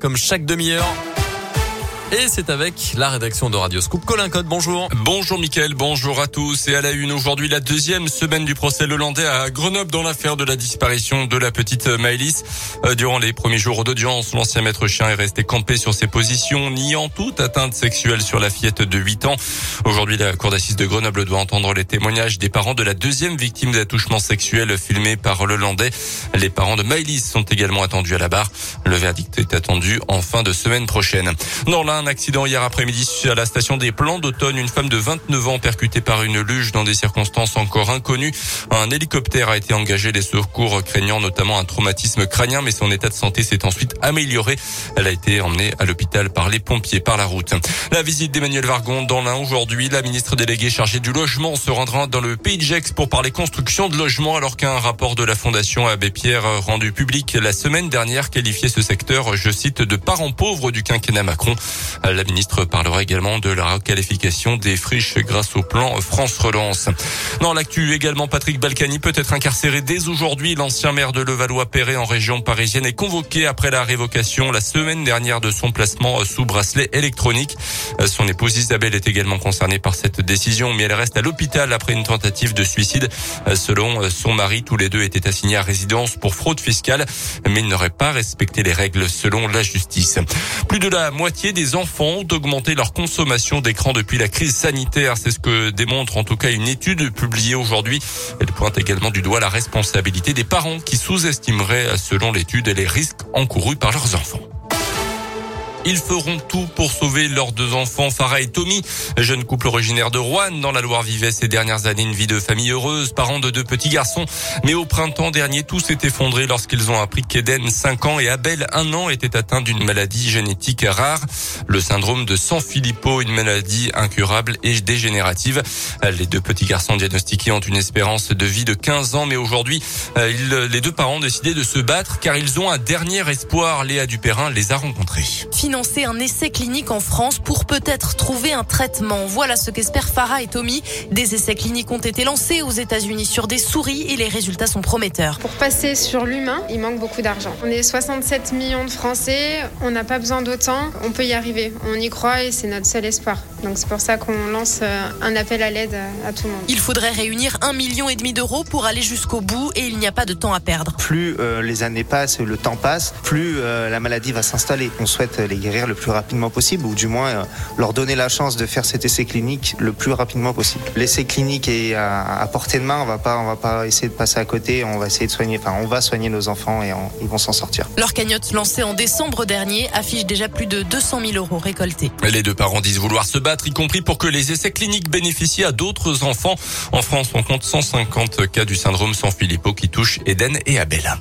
Comme chaque demi-heure. Et c'est avec la rédaction de Radio Scoop. Colin Code, bonjour. Bonjour Mickaël, bonjour à tous. Et à la une aujourd'hui, la deuxième semaine du procès hollandais à Grenoble dans l'affaire de la disparition de la petite Maëlys. Euh, durant les premiers jours d'audience, l'ancien maître chien est resté campé sur ses positions, niant toute atteinte sexuelle sur la fillette de 8 ans. Aujourd'hui, la cour d'assises de Grenoble doit entendre les témoignages des parents de la deuxième victime d'attouchement sexuel filmé par le Hollandais. Les parents de Maëlys sont également attendus à la barre. Le verdict est attendu en fin de semaine prochaine. Un accident hier après-midi à la station des Plans d'automne. Une femme de 29 ans percutée par une luge dans des circonstances encore inconnues. Un hélicoptère a été engagé. Les secours craignant notamment un traumatisme crânien, mais son état de santé s'est ensuite amélioré. Elle a été emmenée à l'hôpital par les pompiers par la route. La visite d'Emmanuel Vargon dans l'Ain aujourd'hui. La ministre déléguée chargée du logement se rendra dans le pays de Gex pour parler construction de logements alors qu'un rapport de la Fondation Abbé Pierre rendu public la semaine dernière qualifiait ce secteur, je cite, de parent pauvre du quinquennat Macron. La ministre parlera également de la requalification des friches grâce au plan France Relance. Dans l'actu également, Patrick Balkany peut être incarcéré dès aujourd'hui. L'ancien maire de Levallois-Perret en région parisienne est convoqué après la révocation la semaine dernière de son placement sous bracelet électronique. Son épouse Isabelle est également concernée par cette décision, mais elle reste à l'hôpital après une tentative de suicide. Selon son mari, tous les deux étaient assignés à résidence pour fraude fiscale, mais ils n'auraient pas respecté les règles selon la justice. Plus de la moitié des enfants ont augmenté leur consommation d'écran depuis la crise sanitaire. C'est ce que démontre en tout cas une étude publiée aujourd'hui. Elle pointe également du doigt la responsabilité des parents qui sous-estimeraient, selon l'étude, les risques encourus par leurs enfants. Ils feront tout pour sauver leurs deux enfants, Farah et Tommy, jeune couple originaire de Rouen dans la Loire vivait ces dernières années une vie de famille heureuse, parents de deux petits garçons. Mais au printemps dernier, tout s'est effondré lorsqu'ils ont appris qu'Eden, 5 ans, et Abel, 1 an, étaient atteints d'une maladie génétique rare, le syndrome de Sanfilippo, une maladie incurable et dégénérative. Les deux petits garçons diagnostiqués ont une espérance de vie de 15 ans, mais aujourd'hui, les deux parents ont décidé de se battre car ils ont un dernier espoir. Léa Dupérin les a rencontrés financer un essai clinique en France pour peut-être trouver un traitement. Voilà ce qu'espèrent Farah et Tommy. Des essais cliniques ont été lancés aux États-Unis sur des souris et les résultats sont prometteurs. Pour passer sur l'humain, il manque beaucoup d'argent. On est 67 millions de Français, on n'a pas besoin d'autant, on peut y arriver. On y croit et c'est notre seul espoir. Donc c'est pour ça qu'on lance euh, un appel à l'aide à tout le monde. Il faudrait réunir un million et demi d'euros pour aller jusqu'au bout et il n'y a pas de temps à perdre. Plus euh, les années passent, le temps passe, plus euh, la maladie va s'installer. On souhaite les guérir le plus rapidement possible, ou du moins euh, leur donner la chance de faire cet essai clinique le plus rapidement possible. L'essai clinique est à, portée de main, on va pas, on va pas essayer de passer à côté, on va essayer de soigner, enfin on va soigner nos enfants et ils vont s'en sortir. Leur cagnotte lancée en décembre dernier affiche déjà plus de 200 000 euros récoltés. Les deux parents disent vouloir se battre, y compris pour que les essais cliniques bénéficient à d'autres enfants. En France, on compte 150 cas du syndrome sans Filippo qui touche Eden et Abella.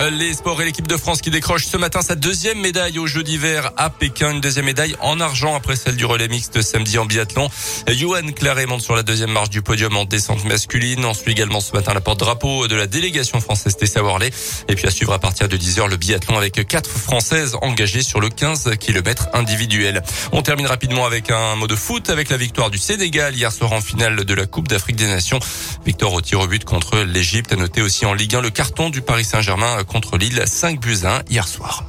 Les sports et l'équipe de France qui décroche ce matin sa deuxième médaille aux Jeux d'hiver à Pékin. Une deuxième médaille en argent après celle du relais mixte samedi en biathlon. Johan Claret monte sur la deuxième marche du podium en descente masculine. On suit également ce matin la porte-drapeau de la délégation française Tessa Worley. Et puis à suivre à partir de 10h le biathlon avec quatre françaises engagées sur le 15 km individuel. On termine rapidement avec un mot de foot avec la victoire du Sénégal hier soir en finale de la Coupe d'Afrique des Nations. Victoire au tir au but contre l'Égypte. À noter aussi en Ligue 1 le carton du Paris Saint-Germain contre Lille 5 buts 1 hier soir.